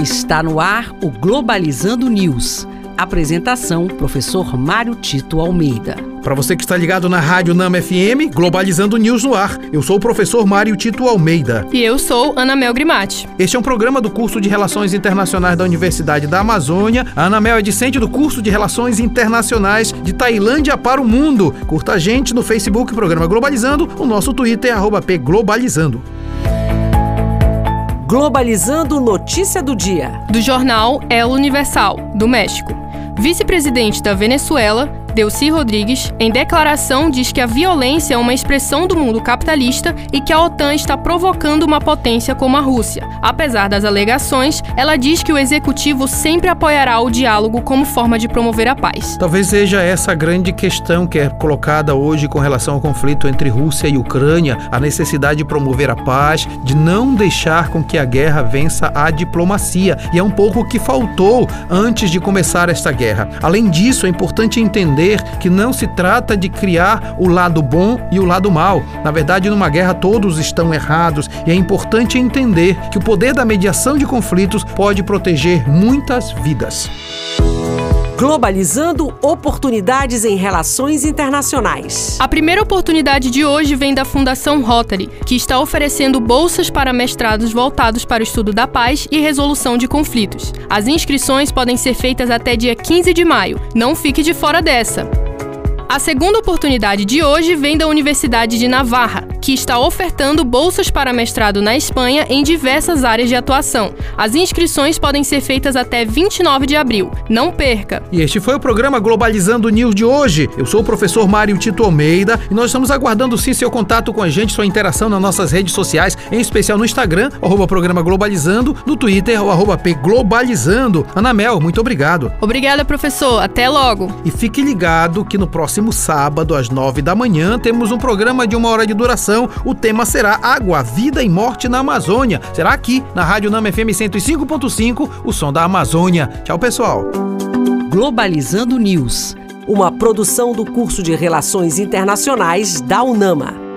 Está no ar o Globalizando News. Apresentação: Professor Mário Tito Almeida. Para você que está ligado na Rádio Nama FM, Globalizando News no ar. Eu sou o professor Mário Tito Almeida. E eu sou Ana Mel Grimati. Este é um programa do curso de Relações Internacionais da Universidade da Amazônia. A Ana Mel é discente do curso de Relações Internacionais de Tailândia para o Mundo. Curta a gente no Facebook, programa Globalizando, o nosso Twitter, arroba pglobalizando. Globalizando Notícia do Dia. Do jornal El Universal, do México. Vice-presidente da Venezuela Delcy Rodrigues, em declaração, diz que a violência é uma expressão do mundo capitalista e que a OTAN está provocando uma potência como a Rússia. Apesar das alegações, ela diz que o executivo sempre apoiará o diálogo como forma de promover a paz. Talvez seja essa a grande questão que é colocada hoje com relação ao conflito entre Rússia e Ucrânia, a necessidade de promover a paz, de não deixar com que a guerra vença a diplomacia. E é um pouco o que faltou antes de começar esta guerra. Além disso, é importante entender entender que não se trata de criar o lado bom e o lado mal. Na verdade, numa guerra todos estão errados e é importante entender que o poder da mediação de conflitos pode proteger muitas vidas. Globalizando oportunidades em relações internacionais. A primeira oportunidade de hoje vem da Fundação Rotary, que está oferecendo bolsas para mestrados voltados para o estudo da paz e resolução de conflitos. As inscrições podem ser feitas até dia 15 de maio. Não fique de fora dessa. A segunda oportunidade de hoje vem da Universidade de Navarra, que está ofertando bolsas para mestrado na Espanha em diversas áreas de atuação. As inscrições podem ser feitas até 29 de abril. Não perca! E este foi o programa Globalizando News de hoje. Eu sou o professor Mário Tito Almeida e nós estamos aguardando sim seu contato com a gente, sua interação nas nossas redes sociais, em especial no Instagram, arroba programa Globalizando, no Twitter, o arroba Globalizando. Ana Mel, muito obrigado. Obrigada, professor. Até logo. E fique ligado que no próximo próximo sábado, às nove da manhã, temos um programa de uma hora de duração. O tema será Água, Vida e Morte na Amazônia. Será aqui, na Rádio Nama FM 105.5, o som da Amazônia. Tchau, pessoal. Globalizando News, uma produção do curso de Relações Internacionais da UNAMA.